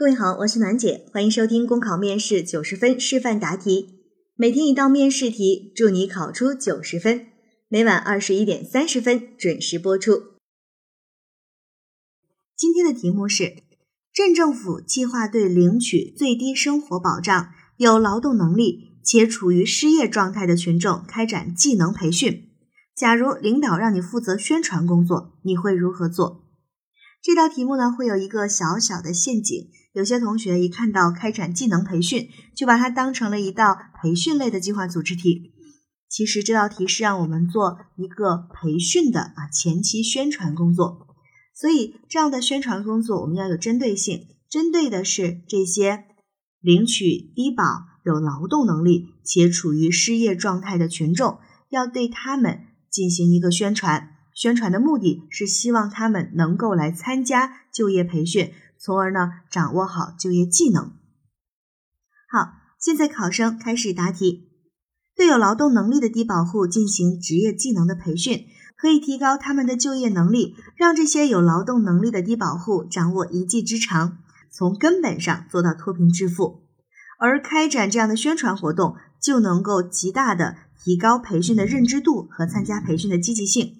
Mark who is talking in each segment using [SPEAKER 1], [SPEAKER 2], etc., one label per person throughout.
[SPEAKER 1] 各位好，我是暖姐，欢迎收听公考面试九十分示范答题，每天一道面试题，祝你考出九十分。每晚二十一点三十分准时播出。今天的题目是：镇政府计划对领取最低生活保障、有劳动能力且处于失业状态的群众开展技能培训。假如领导让你负责宣传工作，你会如何做？这道题目呢，会有一个小小的陷阱。有些同学一看到开展技能培训，就把它当成了一道培训类的计划组织题。其实这道题是让我们做一个培训的啊前期宣传工作。所以这样的宣传工作，我们要有针对性，针对的是这些领取低保、有劳动能力且处于失业状态的群众，要对他们进行一个宣传。宣传的目的是希望他们能够来参加就业培训，从而呢掌握好就业技能。好，现在考生开始答题。对有劳动能力的低保户进行职业技能的培训，可以提高他们的就业能力，让这些有劳动能力的低保户掌握一技之长，从根本上做到脱贫致富。而开展这样的宣传活动，就能够极大的提高培训的认知度和参加培训的积极性。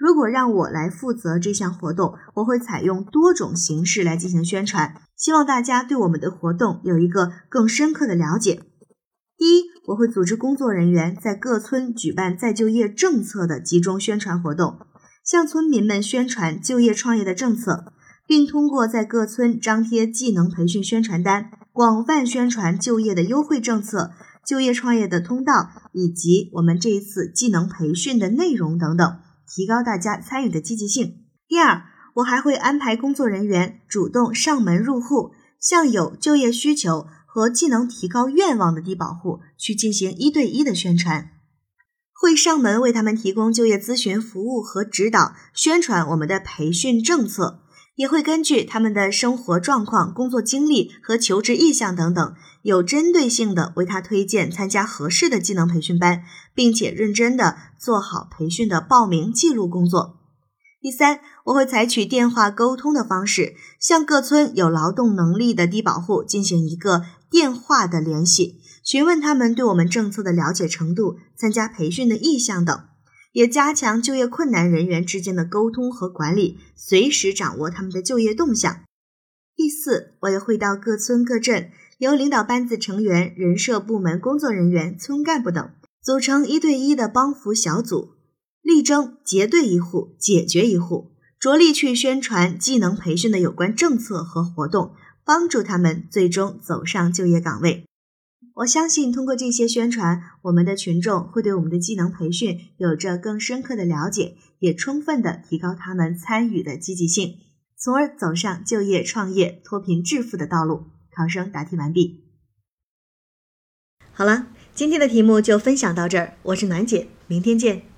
[SPEAKER 1] 如果让我来负责这项活动，我会采用多种形式来进行宣传，希望大家对我们的活动有一个更深刻的了解。第一，我会组织工作人员在各村举办再就业政策的集中宣传活动，向村民们宣传就业创业的政策，并通过在各村张贴技能培训宣传单，广泛宣传就业的优惠政策、就业创业的通道以及我们这一次技能培训的内容等等。提高大家参与的积极性。第二，我还会安排工作人员主动上门入户，向有就业需求和技能提高愿望的低保户去进行一对一的宣传，会上门为他们提供就业咨询服务和指导，宣传我们的培训政策。也会根据他们的生活状况、工作经历和求职意向等等，有针对性的为他推荐参加合适的技能培训班，并且认真的做好培训的报名记录工作。第三，我会采取电话沟通的方式，向各村有劳动能力的低保户进行一个电话的联系，询问他们对我们政策的了解程度、参加培训的意向等。也加强就业困难人员之间的沟通和管理，随时掌握他们的就业动向。第四，我也会到各村各镇，由领导班子成员、人社部门工作人员、村干部等组成一对一的帮扶小组，力争结对一户解决一户，着力去宣传技能培训的有关政策和活动，帮助他们最终走上就业岗位。我相信，通过这些宣传，我们的群众会对我们的技能培训有着更深刻的了解，也充分的提高他们参与的积极性，从而走上就业、创业、脱贫致富的道路。考生答题完毕。好了，今天的题目就分享到这儿，我是暖姐，明天见。